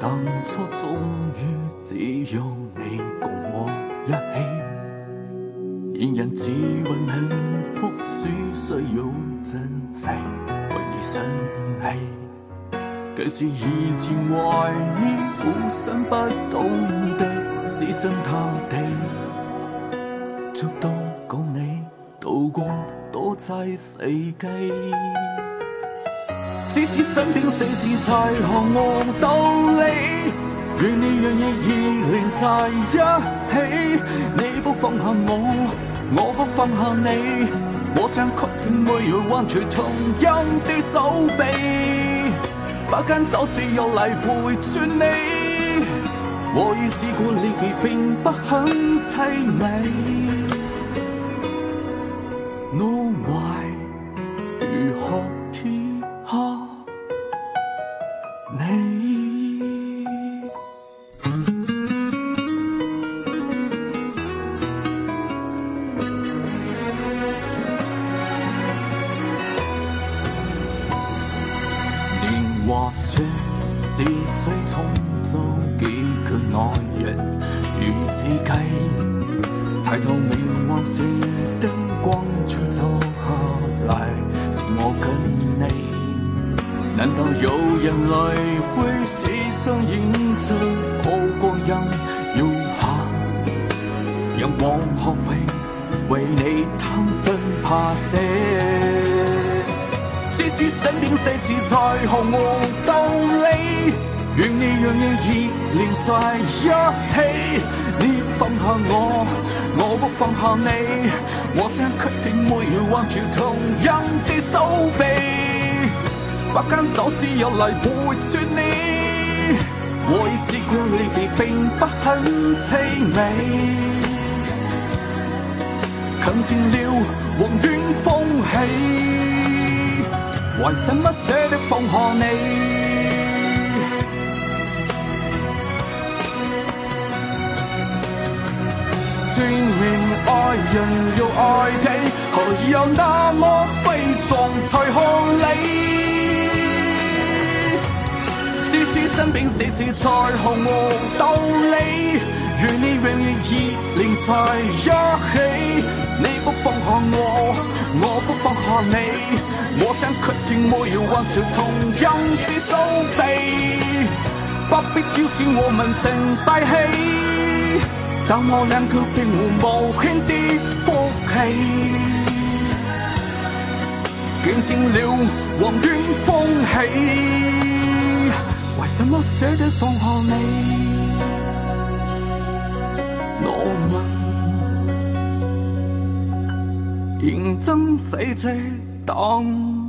当初终于只有你共我一起，然人只问幸福需需要珍惜，为你生气。可是以前怀念，互相不懂得死心塌地，直到共你渡过多灾世纪。只是身边世事才学我与，你让意依连在一起。你不放下我，我不放下你，我想确定每日挽住同样的手臂，不间就是又嚟陪住你。我已试过离别，并不很凄美。我怀如何撇下你？是谁重做几个爱人如自己？抬头明往事灯光照走下来，是我跟你。难道有人来会是上映着好光阴要行？让往后永为你贪生怕死。只是身边世事才学我愿你让意依连在一起。你不放下我，我不放下你，我想确定每日挽住同样的手臂。百间酒肆又嚟陪住你，我已试过离别，并不很凄美。近尽了黄远风起，还怎么舍得放下你？证明爱人要爱己，何以有那么悲壮才合理？只是身边事事才毫无道理，与你永远依连在一起。你不放下我，我不放下你，我想确定我要挽住同样的手臂，不必挑选我们成大器，当我两个并无无限的福气，见证了黄远风起，为什么舍得放下你？我问。认真死这当。